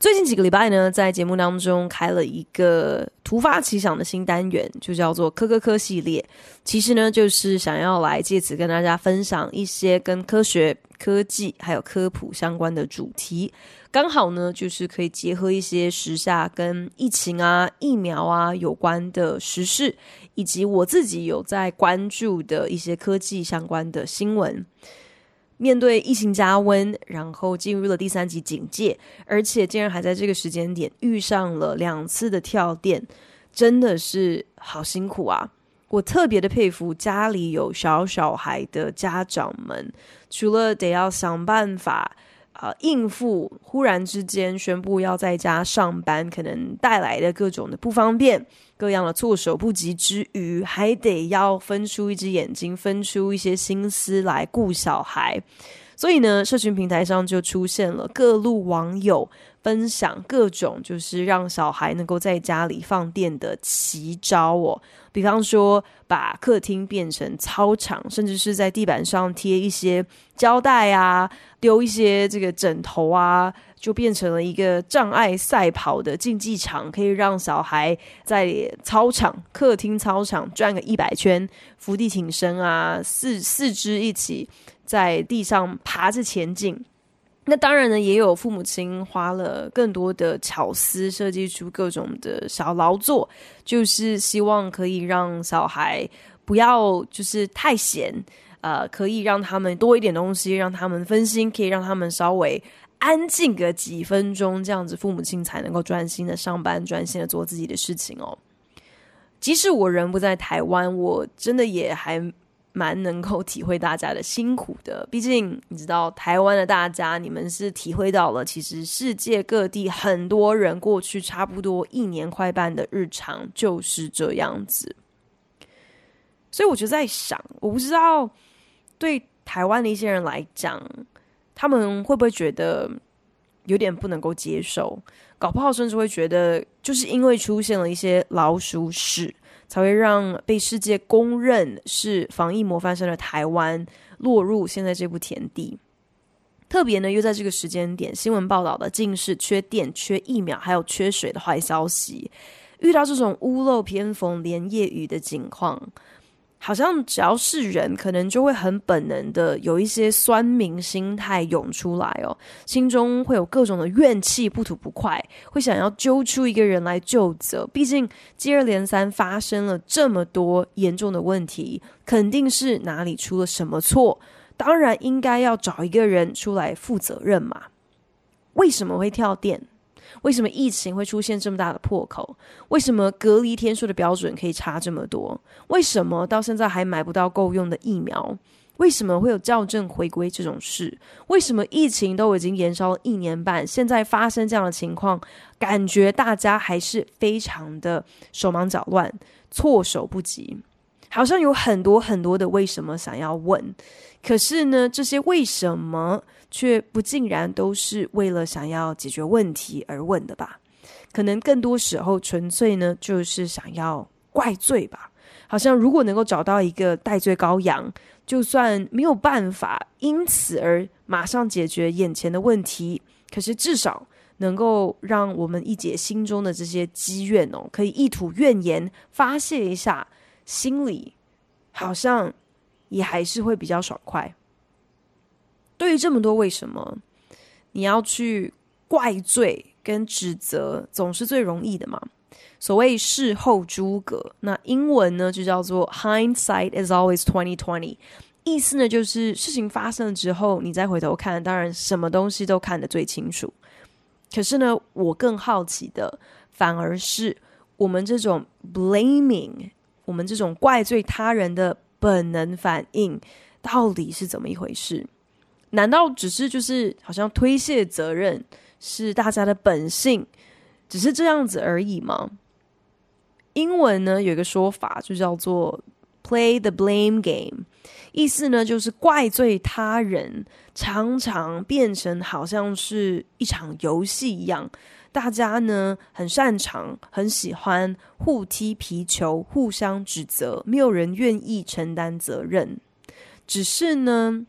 最近几个礼拜呢，在节目当中开了一个突发奇想的新单元，就叫做“科科科”系列。其实呢，就是想要来借此跟大家分享一些跟科学、科技还有科普相关的主题。刚好呢，就是可以结合一些时下跟疫情啊、疫苗啊有关的时事，以及我自己有在关注的一些科技相关的新闻。面对疫情加温，然后进入了第三级警戒，而且竟然还在这个时间点遇上了两次的跳电，真的是好辛苦啊！我特别的佩服家里有小小孩的家长们，除了得要想办法啊、应付忽然之间宣布要在家上班可能带来的各种的不方便。各样的措手不及之余，还得要分出一只眼睛，分出一些心思来顾小孩。所以呢，社群平台上就出现了各路网友分享各种就是让小孩能够在家里放电的奇招哦。比方说，把客厅变成操场，甚至是在地板上贴一些胶带啊，丢一些这个枕头啊。就变成了一个障碍赛跑的竞技场，可以让小孩在操场、客厅操场转个一百圈，伏地挺身啊，四四肢一起在地上爬着前进。那当然呢，也有父母亲花了更多的巧思，设计出各种的小劳作，就是希望可以让小孩不要就是太闲，呃，可以让他们多一点东西，让他们分心，可以让他们稍微。安静个几分钟，这样子父母亲才能够专心的上班，专心的做自己的事情哦。即使我人不在台湾，我真的也还蛮能够体会大家的辛苦的。毕竟你知道，台湾的大家，你们是体会到了，其实世界各地很多人过去差不多一年快半的日常就是这样子。所以我就在想，我不知道对台湾的一些人来讲。他们会不会觉得有点不能够接受？搞不好甚至会觉得，就是因为出现了一些老鼠屎，才会让被世界公认是防疫模范生的台湾落入现在这步田地。特别呢，又在这个时间点，新闻报道的竟是缺电、缺疫苗，还有缺水的坏消息。遇到这种屋漏偏逢连夜雨的情况。好像只要是人，可能就会很本能的有一些酸民心态涌出来哦，心中会有各种的怨气，不吐不快，会想要揪出一个人来究责。毕竟接二连三发生了这么多严重的问题，肯定是哪里出了什么错，当然应该要找一个人出来负责任嘛。为什么会跳电？为什么疫情会出现这么大的破口？为什么隔离天数的标准可以差这么多？为什么到现在还买不到够用的疫苗？为什么会有校正回归这种事？为什么疫情都已经延烧了一年半，现在发生这样的情况，感觉大家还是非常的手忙脚乱、措手不及，好像有很多很多的为什么想要问。可是呢，这些为什么却不尽然都是为了想要解决问题而问的吧？可能更多时候纯粹呢，就是想要怪罪吧。好像如果能够找到一个代罪羔羊，就算没有办法因此而马上解决眼前的问题，可是至少能够让我们一解心中的这些积怨哦，可以一吐怨言发泄一下，心里好像。也还是会比较爽快。对于这么多为什么，你要去怪罪跟指责，总是最容易的嘛。所谓事后诸葛，那英文呢就叫做 hindsight is always twenty twenty，意思呢就是事情发生了之后，你再回头看，当然什么东西都看得最清楚。可是呢，我更好奇的反而是我们这种 blaming，我们这种怪罪他人的。本能反应到底是怎么一回事？难道只是就是好像推卸责任是大家的本性，只是这样子而已吗？英文呢，有一个说法就叫做 “play the blame game”，意思呢就是怪罪他人，常常变成好像是一场游戏一样。大家呢很擅长、很喜欢互踢皮球，互相指责，没有人愿意承担责任。只是呢，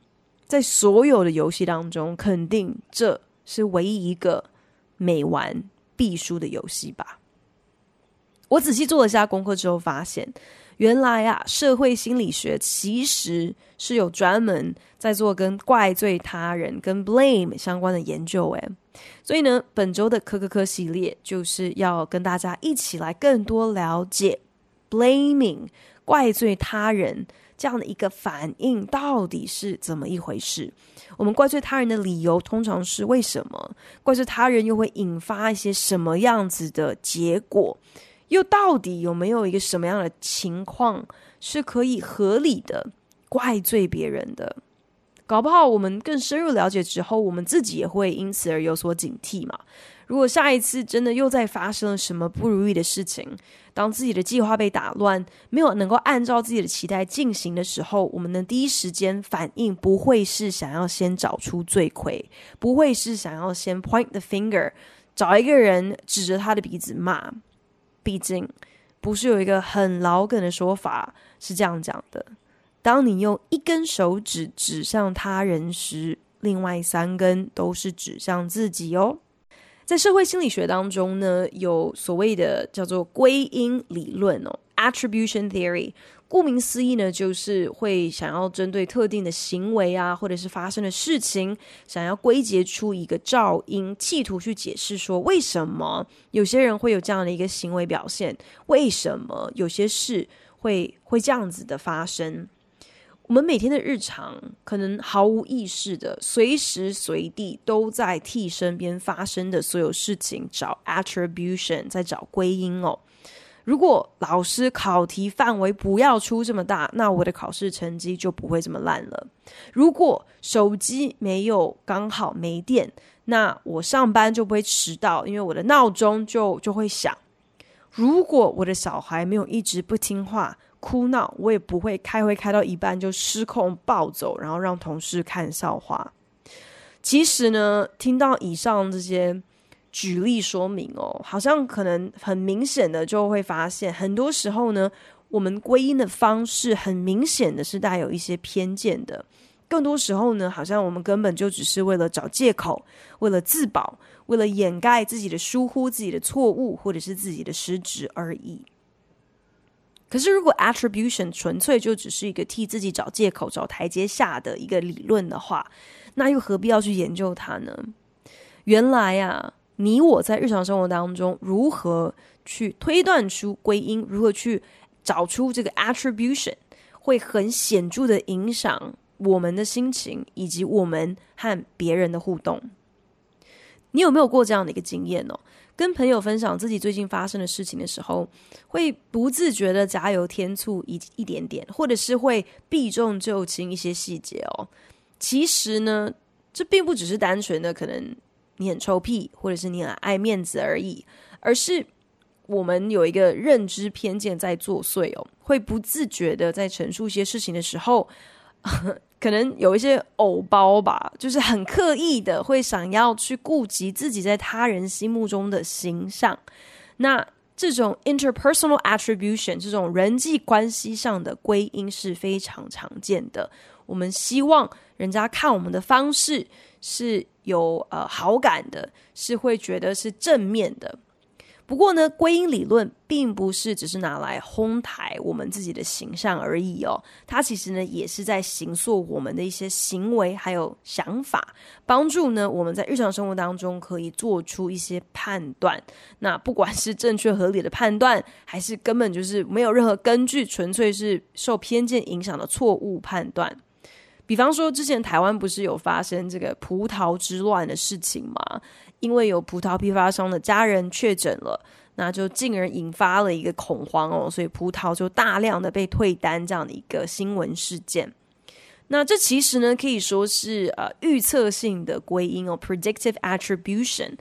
在所有的游戏当中，肯定这是唯一一个每玩必输的游戏吧。我仔细做了下功课之后，发现原来啊，社会心理学其实是有专门在做跟怪罪他人、跟 blame 相关的研究。诶，所以呢，本周的科科科系列就是要跟大家一起来更多了解 blaming 怪罪他人这样的一个反应到底是怎么一回事。我们怪罪他人的理由通常是为什么？怪罪他人又会引发一些什么样子的结果？又到底有没有一个什么样的情况是可以合理的怪罪别人的？搞不好我们更深入了解之后，我们自己也会因此而有所警惕嘛。如果下一次真的又再发生了什么不如意的事情，当自己的计划被打乱，没有能够按照自己的期待进行的时候，我们的第一时间反应不会是想要先找出罪魁，不会是想要先 point the finger，找一个人指着他的鼻子骂。毕竟，不是有一个很老梗的说法是这样讲的：当你用一根手指指向他人时，另外三根都是指向自己哦。在社会心理学当中呢，有所谓的叫做归因理论哦，attribution theory。顾名思义呢，就是会想要针对特定的行为啊，或者是发生的事情，想要归结出一个噪音，企图去解释说为什么有些人会有这样的一个行为表现，为什么有些事会会这样子的发生。我们每天的日常可能毫无意识的，随时随地都在替身边发生的所有事情找 attribution，在找归因哦。如果老师考题范围不要出这么大，那我的考试成绩就不会这么烂了。如果手机没有刚好没电，那我上班就不会迟到，因为我的闹钟就就会响。如果我的小孩没有一直不听话哭闹，我也不会开会开到一半就失控暴走，然后让同事看笑话。其实呢，听到以上这些。举例说明哦，好像可能很明显的就会发现，很多时候呢，我们归因的方式很明显的是带有一些偏见的。更多时候呢，好像我们根本就只是为了找借口，为了自保，为了掩盖自己的疏忽、自己的错误或者是自己的失职而已。可是，如果 attribution 纯粹就只是一个替自己找借口、找台阶下的一个理论的话，那又何必要去研究它呢？原来啊。你我在日常生活当中如何去推断出归因，如何去找出这个 attribution，会很显著的影响我们的心情以及我们和别人的互动。你有没有过这样的一个经验哦？跟朋友分享自己最近发生的事情的时候，会不自觉的加油添醋一一点点，或者是会避重就轻一些细节哦。其实呢，这并不只是单纯的可能。你很臭屁，或者是你很爱面子而已，而是我们有一个认知偏见在作祟哦，会不自觉的在陈述一些事情的时候，可能有一些偶包吧，就是很刻意的会想要去顾及自己在他人心目中的形象。那这种 interpersonal attribution，这种人际关系上的归因是非常常见的。我们希望人家看我们的方式是有呃好感的，是会觉得是正面的。不过呢，归因理论并不是只是拿来哄抬我们自己的形象而已哦，它其实呢也是在形塑我们的一些行为还有想法，帮助呢我们在日常生活当中可以做出一些判断。那不管是正确合理的判断，还是根本就是没有任何根据，纯粹是受偏见影响的错误判断。比方说，之前台湾不是有发生这个葡萄之乱的事情吗？因为有葡萄批发商的家人确诊了，那就进而引发了一个恐慌哦，所以葡萄就大量的被退单这样的一个新闻事件。那这其实呢，可以说是呃预测性的归因哦，predictive attribution，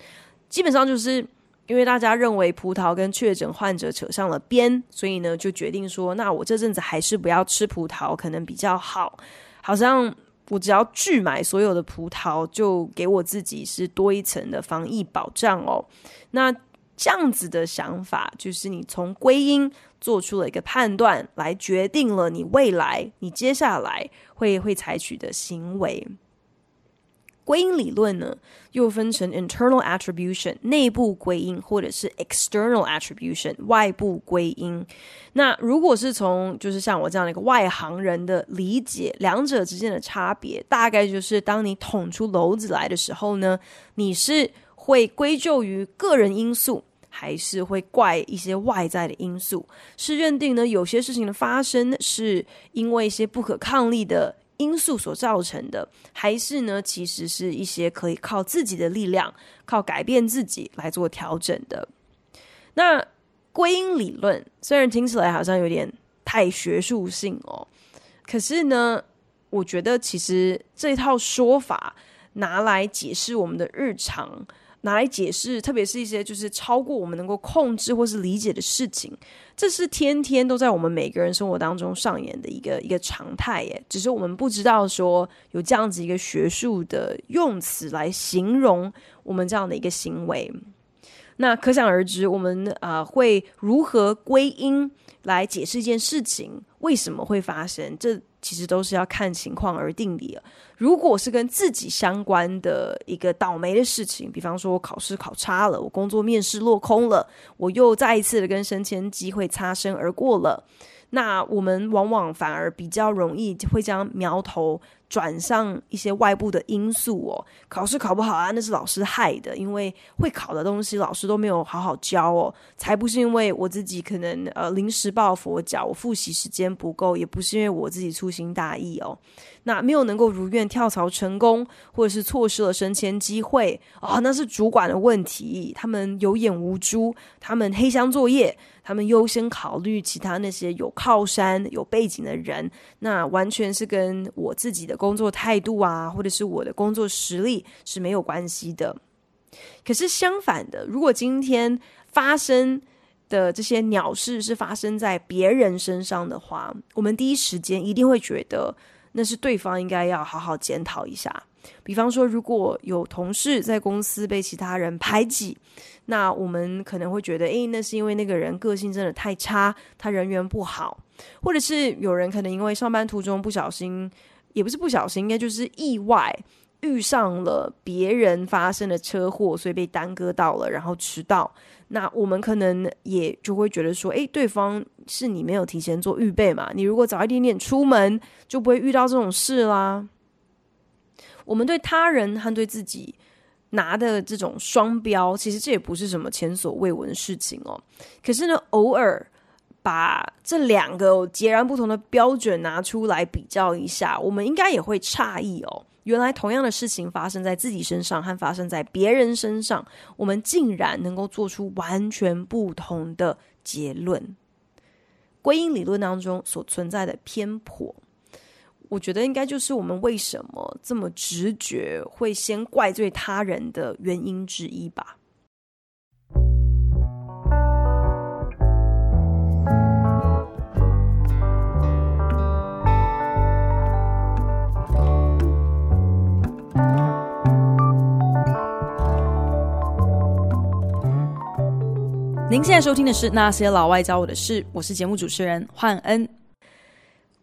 基本上就是因为大家认为葡萄跟确诊患者扯上了边，所以呢，就决定说，那我这阵子还是不要吃葡萄，可能比较好。好像我只要拒买所有的葡萄，就给我自己是多一层的防疫保障哦。那这样子的想法，就是你从归因做出了一个判断，来决定了你未来、你接下来会会采取的行为。归因理论呢，又分成 internal attribution 内部归因，或者是 external attribution 外部归因。那如果是从就是像我这样的一个外行人的理解，两者之间的差别，大概就是当你捅出篓子来的时候呢，你是会归咎于个人因素，还是会怪一些外在的因素？是认定呢，有些事情的发生是因为一些不可抗力的。因素所造成的，还是呢？其实是一些可以靠自己的力量，靠改变自己来做调整的。那归因理论虽然听起来好像有点太学术性哦，可是呢，我觉得其实这套说法拿来解释我们的日常。拿来解释，特别是一些就是超过我们能够控制或是理解的事情，这是天天都在我们每个人生活当中上演的一个一个常态耶。只是我们不知道说有这样子一个学术的用词来形容我们这样的一个行为。那可想而知，我们啊、会如何归因来解释一件事情为什么会发生？这其实都是要看情况而定的。如果是跟自己相关的一个倒霉的事情，比方说我考试考差了，我工作面试落空了，我又再一次的跟升迁机会擦身而过了，那我们往往反而比较容易会将苗头。转上一些外部的因素哦，考试考不好啊，那是老师害的，因为会考的东西老师都没有好好教哦，才不是因为我自己可能呃临时抱佛脚，我复习时间不够，也不是因为我自己粗心大意哦，那没有能够如愿跳槽成功，或者是错失了升迁机会哦，那是主管的问题，他们有眼无珠，他们黑箱作业。他们优先考虑其他那些有靠山、有背景的人，那完全是跟我自己的工作态度啊，或者是我的工作实力是没有关系的。可是相反的，如果今天发生的这些鸟事是发生在别人身上的话，我们第一时间一定会觉得那是对方应该要好好检讨一下。比方说，如果有同事在公司被其他人排挤，那我们可能会觉得，诶，那是因为那个人个性真的太差，他人缘不好，或者是有人可能因为上班途中不小心，也不是不小心，应该就是意外遇上了别人发生的车祸，所以被耽搁到了，然后迟到。那我们可能也就会觉得说，诶，对方是你没有提前做预备嘛？你如果早一点点出门，就不会遇到这种事啦。我们对他人和对自己拿的这种双标，其实这也不是什么前所未闻的事情哦。可是呢，偶尔把这两个截然不同的标准拿出来比较一下，我们应该也会诧异哦。原来同样的事情发生在自己身上和发生在别人身上，我们竟然能够做出完全不同的结论。归因理论当中所存在的偏颇。我觉得应该就是我们为什么这么直觉会先怪罪他人的原因之一吧。您现在收听的是《那些老外教我的事》，我是节目主持人焕恩。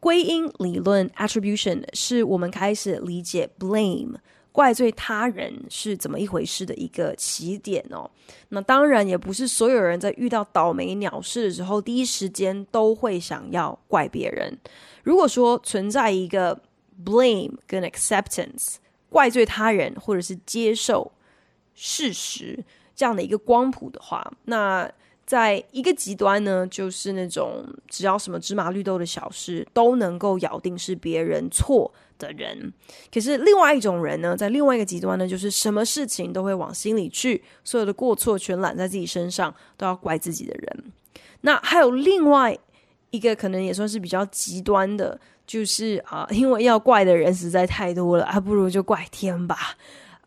归因理论 attribution 是我们开始理解 blame 怪罪他人是怎么一回事的一个起点哦。那当然也不是所有人在遇到倒霉鸟事的时候，第一时间都会想要怪别人。如果说存在一个 blame 跟 acceptance 怪罪他人或者是接受事实这样的一个光谱的话，那在一个极端呢，就是那种只要什么芝麻绿豆的小事都能够咬定是别人错的人。可是另外一种人呢，在另外一个极端呢，就是什么事情都会往心里去，所有的过错全揽在自己身上，都要怪自己的人。那还有另外一个可能也算是比较极端的，就是啊，因为要怪的人实在太多了，还不如就怪天吧。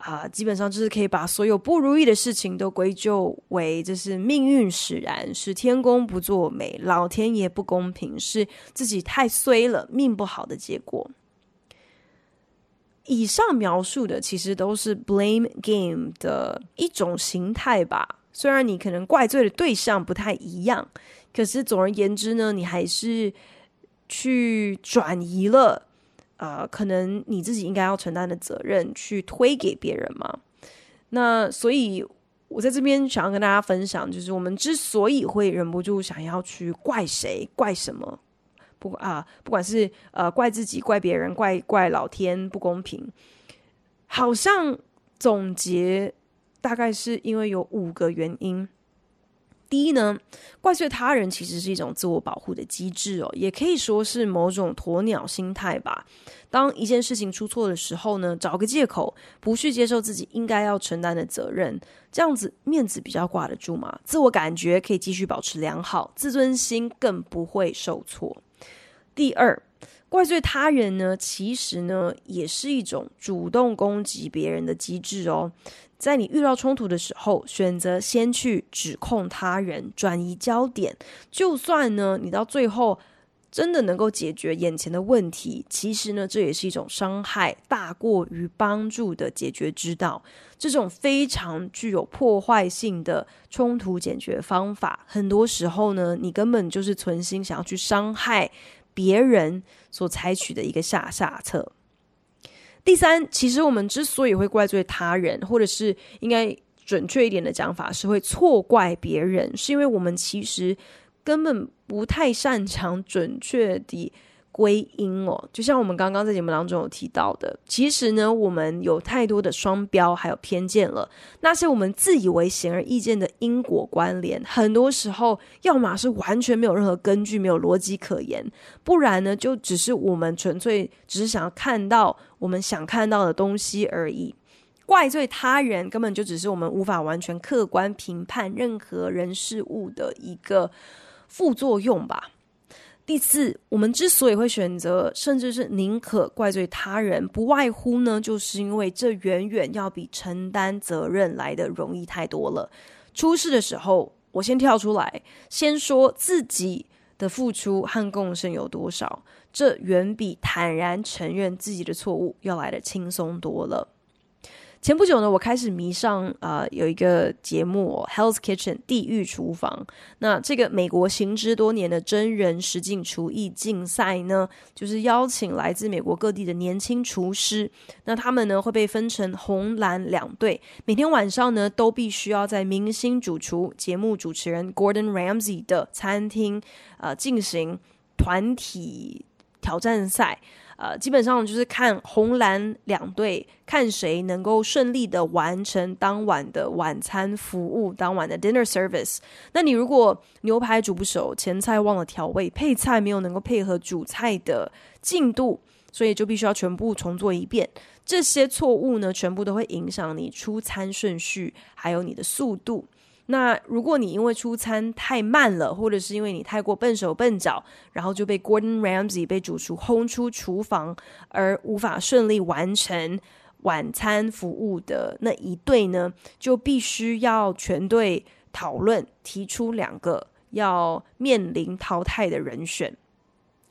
啊、基本上就是可以把所有不如意的事情都归咎为这是命运使然，是天公不作美，老天爷不公平，是自己太衰了，命不好的结果。以上描述的其实都是 blame game 的一种形态吧。虽然你可能怪罪的对象不太一样，可是总而言之呢，你还是去转移了。啊、可能你自己应该要承担的责任，去推给别人嘛。那所以，我在这边想要跟大家分享，就是我们之所以会忍不住想要去怪谁、怪什么，不啊、不管是呃怪自己、怪别人、怪怪老天不公平，好像总结大概是因为有五个原因。第一呢，怪罪他人其实是一种自我保护的机制哦，也可以说是某种鸵鸟心态吧。当一件事情出错的时候呢，找个借口，不去接受自己应该要承担的责任，这样子面子比较挂得住嘛，自我感觉可以继续保持良好，自尊心更不会受挫。第二，怪罪他人呢，其实呢也是一种主动攻击别人的机制哦。在你遇到冲突的时候，选择先去指控他人，转移焦点。就算呢，你到最后真的能够解决眼前的问题，其实呢，这也是一种伤害大过于帮助的解决之道。这种非常具有破坏性的冲突解决方法，很多时候呢，你根本就是存心想要去伤害别人所采取的一个下下策。第三，其实我们之所以会怪罪他人，或者是应该准确一点的讲法，是会错怪别人，是因为我们其实根本不太擅长准确的归因哦，就像我们刚刚在节目当中有提到的，其实呢，我们有太多的双标还有偏见了。那些我们自以为显而易见的因果关联，很多时候要么是完全没有任何根据，没有逻辑可言；不然呢，就只是我们纯粹只是想要看到我们想看到的东西而已。怪罪他人，根本就只是我们无法完全客观评判任何人事物的一个副作用吧。第四，我们之所以会选择，甚至是宁可怪罪他人，不外乎呢，就是因为这远远要比承担责任来得容易太多了。出事的时候，我先跳出来，先说自己的付出和贡献有多少，这远比坦然承认自己的错误要来的轻松多了。前不久呢，我开始迷上、呃，有一个节目《Hell's Kitchen》地狱厨房。那这个美国行之多年的真人实境厨艺竞赛呢，就是邀请来自美国各地的年轻厨师。那他们呢会被分成红蓝两队，每天晚上呢都必须要在明星主厨、节目主持人 Gordon Ramsay 的餐厅呃进行团体挑战赛。呃，基本上就是看红蓝两队，看谁能够顺利的完成当晚的晚餐服务，当晚的 dinner service。那你如果牛排煮不熟，前菜忘了调味，配菜没有能够配合主菜的进度，所以就必须要全部重做一遍。这些错误呢，全部都会影响你出餐顺序，还有你的速度。那如果你因为出餐太慢了，或者是因为你太过笨手笨脚，然后就被 Gordon Ramsay 被主厨轰出厨房，而无法顺利完成晚餐服务的那一队呢，就必须要全队讨论，提出两个要面临淘汰的人选。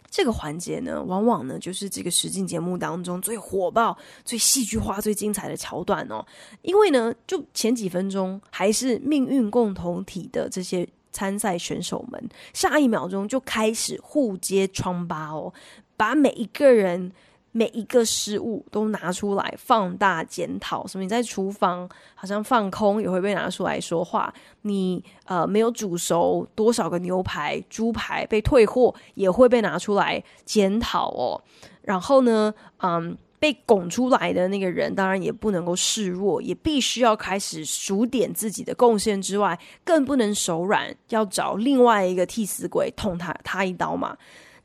这个环节呢，往往呢就是这个实境节目当中最火爆、最戏剧化、最精彩的桥段哦。因为呢，就前几分钟还是命运共同体的这些参赛选手们，下一秒钟就开始互揭疮疤哦，把每一个人。每一个失误都拿出来放大检讨，什么你在厨房好像放空也会被拿出来说话，你呃没有煮熟多少个牛排、猪排被退货也会被拿出来检讨哦。然后呢，嗯，被拱出来的那个人当然也不能够示弱，也必须要开始数点自己的贡献之外，更不能手软，要找另外一个替死鬼捅他他一刀嘛。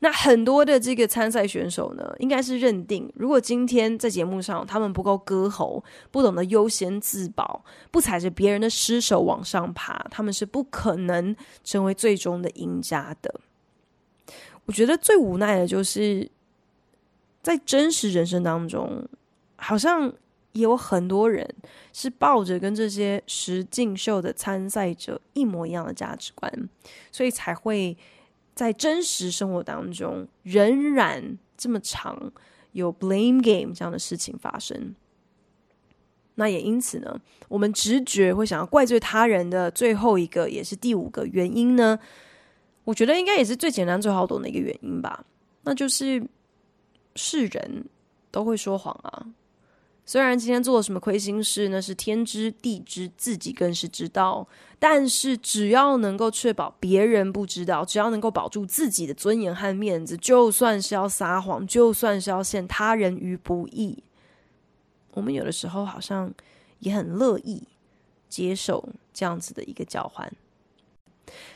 那很多的这个参赛选手呢，应该是认定，如果今天在节目上他们不够歌喉，不懂得优先自保，不踩着别人的尸首往上爬，他们是不可能成为最终的赢家的。我觉得最无奈的就是，在真实人生当中，好像也有很多人是抱着跟这些实境秀的参赛者一模一样的价值观，所以才会在真实生活当中仍然这么长有 blame game 这样的事情发生。那也因此呢，我们直觉会想要怪罪他人的最后一个，也是第五个原因呢，我觉得应该也是最简单、最好懂的一个原因吧。那就是是人都会说谎啊。虽然今天做了什么亏心事，那是天知地知，自己更是知道。但是只要能够确保别人不知道，只要能够保住自己的尊严和面子，就算是要撒谎，就算是要陷他人于不义。我们有的时候好像也很乐意接受这样子的一个交换，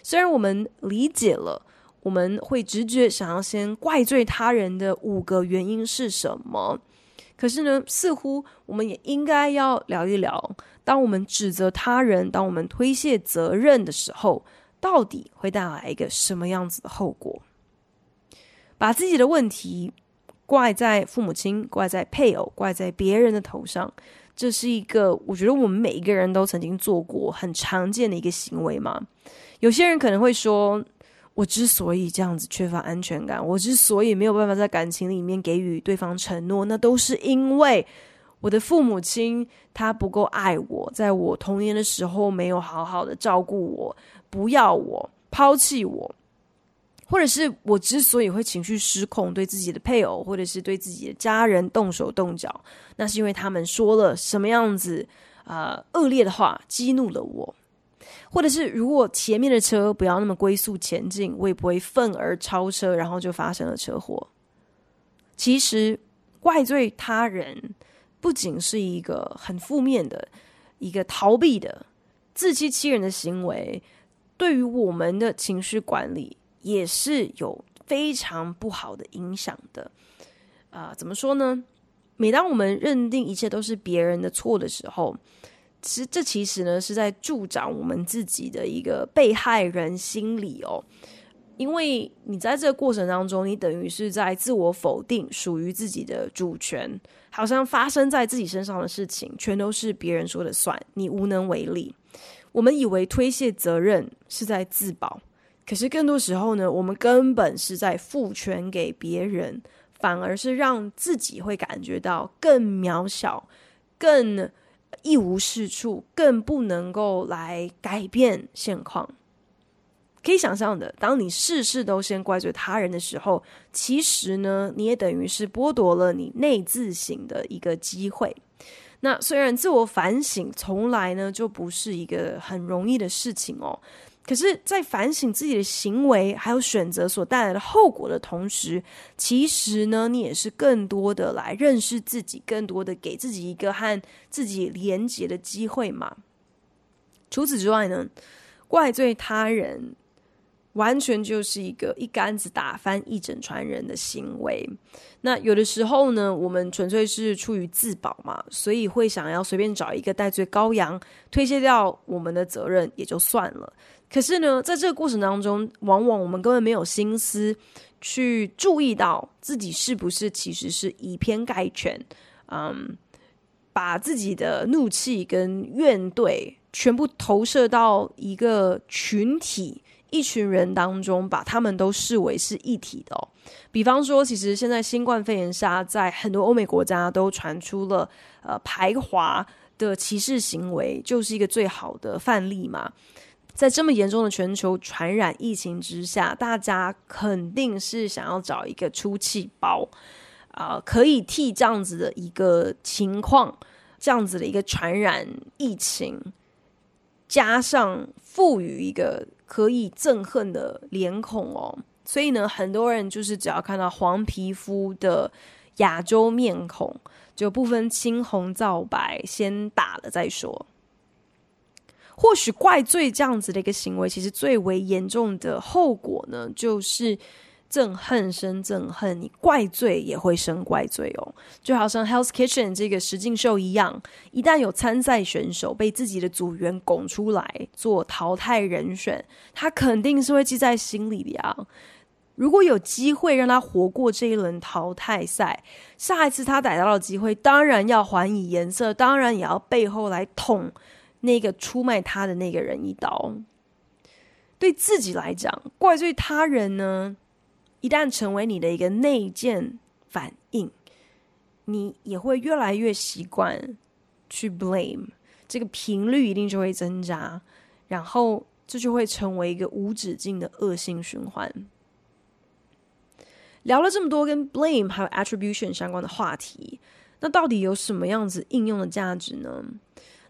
虽然我们理解了我们会直觉想要先怪罪他人的五个原因是什么，可是呢，似乎我们也应该要聊一聊，当我们指责他人，当我们推卸责任的时候，到底会带来一个什么样子的后果？把自己的问题。怪在父母亲，怪在配偶，怪在别人的头上，这是一个我觉得我们每一个人都曾经做过很常见的一个行为嘛。有些人可能会说，我之所以这样子缺乏安全感，我之所以没有办法在感情里面给予对方承诺，那都是因为我的父母亲他不够爱我，在我童年的时候没有好好的照顾我，不要我，抛弃我。或者是我之所以会情绪失控，对自己的配偶或者是对自己的家人动手动脚，那是因为他们说了什么样子啊、恶劣的话，激怒了我。或者是如果前面的车不要那么龟速前进，我也不会愤而超车，然后就发生了车祸。其实怪罪他人不仅是一个很负面的一个逃避的自欺欺人的行为，对于我们的情绪管理。也是有非常不好的影响的，啊、怎么说呢？每当我们认定一切都是别人的错的时候，其实这其实呢是在助长我们自己的一个被害人心理哦。因为你在这个过程当中，你等于是在自我否定属于自己的主权，好像发生在自己身上的事情全都是别人说了算，你无能为力。我们以为推卸责任是在自保。可是更多时候呢，我们根本是在赋权给别人，反而是让自己会感觉到更渺小、更一无是处、更不能够来改变现况。可以想象的，当你事事都先怪罪他人的时候，其实呢，你也等于是剥夺了你内自省的一个机会。那虽然自我反省从来呢就不是一个很容易的事情哦。可是，在反省自己的行为还有选择所带来的后果的同时，其实呢，你也是更多的来认识自己，更多的给自己一个和自己连接的机会嘛。除此之外呢，怪罪他人，完全就是一个一竿子打翻一整船人的行为。那有的时候呢，我们纯粹是出于自保嘛，所以会想要随便找一个代罪羔羊，推卸掉我们的责任也就算了。可是呢，在这个过程当中，往往我们根本没有心思去注意到自己是不是其实是以偏概全，嗯，把自己的怒气跟怨怼全部投射到一个群体、一群人当中，把他们都视为是一体的哦。比方说，其实现在新冠肺炎下，在很多欧美国家都传出了呃排华的歧视行为，就是一个最好的范例嘛。在这么严重的全球传染疫情之下，大家肯定是想要找一个出气包，啊、可以替这样子的一个情况，这样子的一个传染疫情，加上赋予一个可以憎恨的脸孔哦。所以呢，很多人就是只要看到黄皮肤的亚洲面孔，就不分青红皂白，先打了再说。或许怪罪这样子的一个行为，其实最为严重的后果呢，就是憎恨生憎恨，你怪罪也会生怪罪哦。就好像 Hell's Kitchen 这个实境秀一样，一旦有参赛选手被自己的组员拱出来做淘汰人选，他肯定是会记在心里的呀。如果有机会让他活过这一轮淘汰赛，下一次他逮到的机会，当然要还以颜色，当然也要背后来捅那个出卖他的那个人一刀。对自己来讲，怪罪他人呢，一旦成为你的一个内建反应，你也会越来越习惯去 blame，这个频率一定就会增加，然后这就会成为一个无止境的恶性循环。聊了这么多跟 blame 还有 attribution 相关的话题，那到底有什么样子应用的价值呢？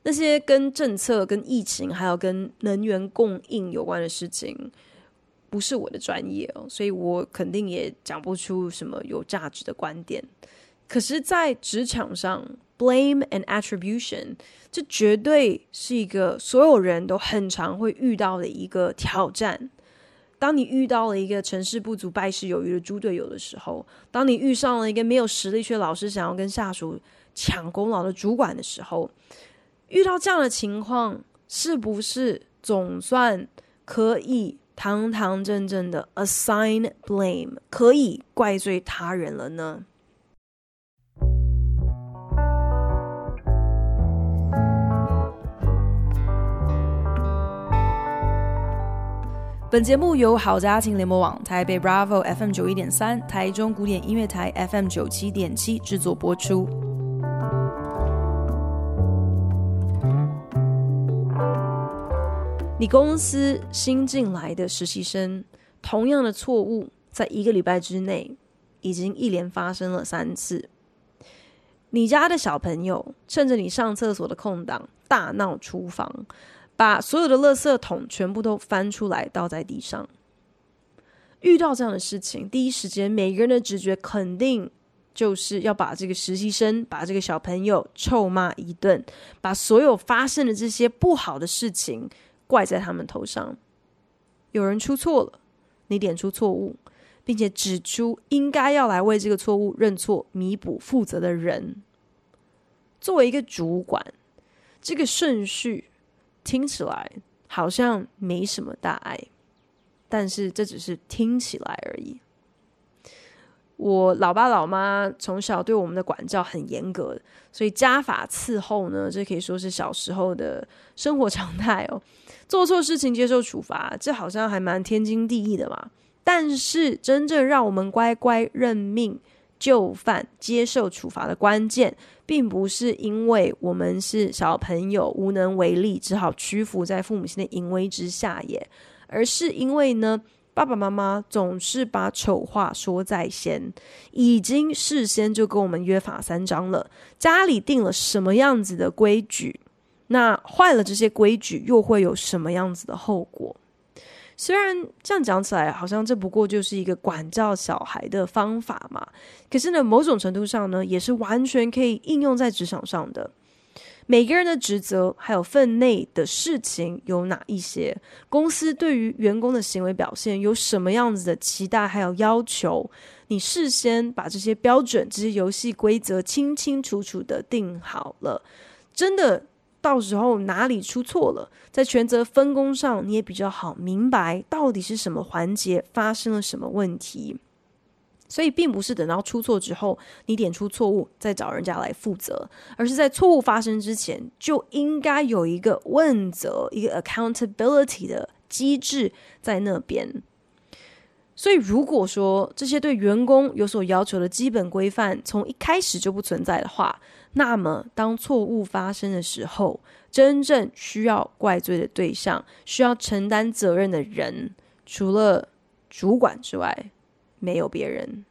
那些跟政策、跟疫情，还有跟能源供应有关的事情，不是我的专业哦，所以我肯定也讲不出什么有价值的观点。可是，在职场上，blame and attribution，这绝对是一个所有人都很常会遇到的一个挑战。当你遇到了一个成事不足败事有余的猪队友的时候，当你遇上了一个没有实力却老是想要跟下属抢功劳的主管的时候，遇到这样的情况，是不是总算可以堂堂正正的 assign blame，可以怪罪他人了呢？本节目由好家庭联播网、台北 Bravo FM 九一点三、台中古典音乐台 FM 九七点七制作播出。你公司新进来的实习生，同样的错误，在一个礼拜之内，已经一连发生了三次。你家的小朋友趁着你上厕所的空档，大闹厨房，把所有的垃圾桶全部都翻出来倒在地上。遇到这样的事情，第一时间每个人的直觉肯定就是要把这个实习生、把这个小朋友臭骂一顿，把所有发生的这些不好的事情。怪在他们头上，有人出错了，你点出错误，并且指出应该要来为这个错误认错、弥补、负责的人。作为一个主管，这个顺序听起来好像没什么大碍，但是这只是听起来而已。我老爸老妈从小对我们的管教很严格，所以家法伺候呢，这可以说是小时候的生活常态哦。做错事情接受处罚，这好像还蛮天经地义的嘛。但是真正让我们乖乖认命就范、接受处罚的关键，并不是因为我们是小朋友无能为力，只好屈服在父母亲的淫威之下也，而是因为呢。爸爸妈妈总是把丑话说在先，已经事先就跟我们约法三章了。家里定了什么样子的规矩，那坏了这些规矩又会有什么样子的后果？虽然这样讲起来，好像这不过就是一个管教小孩的方法嘛，可是呢，某种程度上呢，也是完全可以应用在职场上的。每个人的职责还有分内的事情有哪一些？公司对于员工的行为表现有什么样子的期待还有要求？你事先把这些标准、这些游戏规则清清楚楚的定好了，真的到时候哪里出错了，在权责分工上你也比较好明白到底是什么环节发生了什么问题。所以，并不是等到出错之后，你点出错误再找人家来负责，而是在错误发生之前就应该有一个问责、一个 accountability 的机制在那边。所以，如果说这些对员工有所要求的基本规范从一开始就不存在的话，那么当错误发生的时候，真正需要怪罪的对象、需要承担责任的人，除了主管之外，没有别人。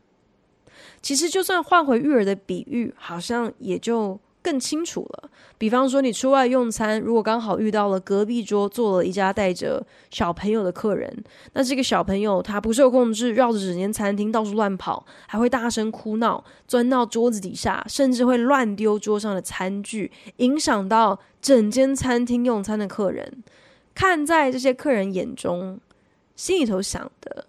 其实，就算换回育儿的比喻，好像也就更清楚了。比方说，你出外用餐，如果刚好遇到了隔壁桌坐了一家带着小朋友的客人，那这个小朋友他不受控制，绕着整间餐厅到处乱跑，还会大声哭闹，钻到桌子底下，甚至会乱丢桌上的餐具，影响到整间餐厅用餐的客人。看在这些客人眼中，心里头想的。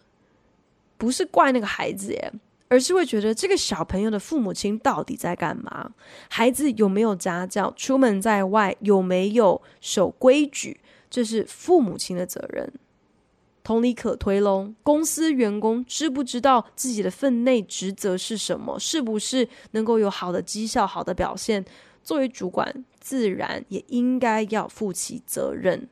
不是怪那个孩子耶，而是会觉得这个小朋友的父母亲到底在干嘛？孩子有没有家教？出门在外有没有守规矩？这是父母亲的责任。同理可推喽。公司员工知不知道自己的分内职责是什么？是不是能够有好的绩效、好的表现？作为主管，自然也应该要负起责任。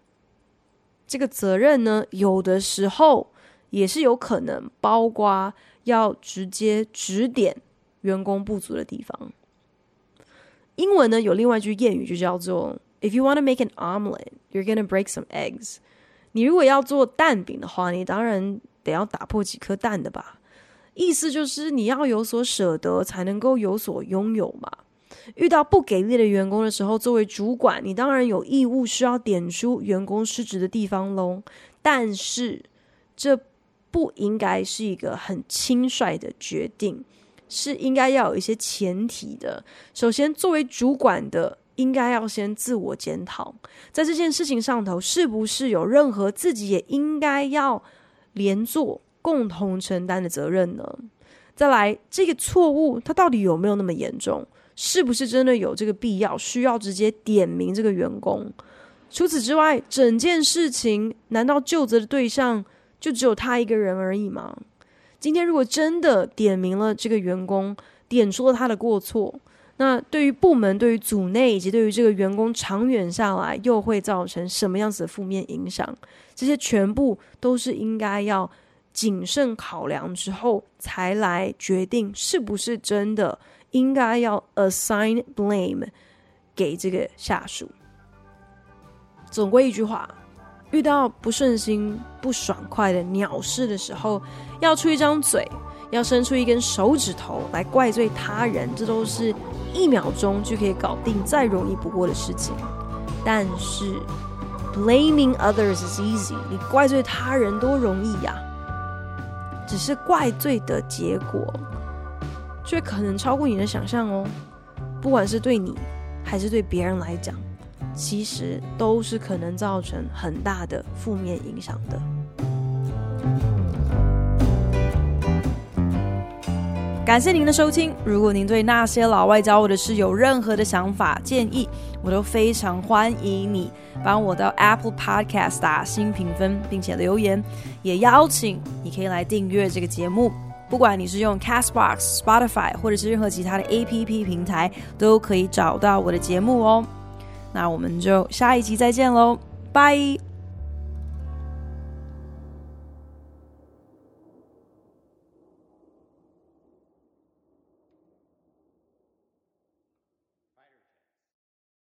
这个责任呢，有的时候也是有可能包括要直接指点员工不足的地方。英文呢，有另外一句谚语，就叫做 “If you want to make an omelet, you're gonna break some eggs.” 你如果要做蛋饼的话，你当然得要打破几颗蛋的吧？意思就是你要有所舍得，才能够有所拥有嘛。遇到不给力的员工的时候，作为主管，你当然有义务需要点出员工失职的地方喽。但是，这不应该是一个很轻率的决定，是应该要有一些前提的。首先，作为主管的，应该要先自我检讨，在这件事情上头，是不是有任何自己也应该要连坐、共同承担的责任呢？再来，这个错误它到底有没有那么严重？是不是真的有这个必要，需要直接点名这个员工？除此之外，整件事情难道就责的对象就只有他一个人而已吗？今天如果真的点名了这个员工，点出了他的过错，那对于部门、对于组内以及对于这个员工长远下来，又会造成什么样子的负面影响？这些全部都是应该要谨慎考量之后，才来决定是不是真的。应该要 assign blame 给这个下属。总归一句话，遇到不顺心、不爽快的鸟事的时候，要出一张嘴，要伸出一根手指头来怪罪他人，这都是一秒钟就可以搞定、再容易不过的事情。但是 blaming others is easy，你怪罪他人多容易呀，只是怪罪的结果。却可能超过你的想象哦，不管是对你还是对别人来讲，其实都是可能造成很大的负面影响的。感谢您的收听，如果您对那些老外教我的事有任何的想法建议，我都非常欢迎你帮我到 Apple Podcast 打新评分，并且留言，也邀请你可以来订阅这个节目。不管你是用 Castbox、Spotify 或者是任何其他的 APP 平台，都可以找到我的节目哦。那我们就下一集再见喽，拜。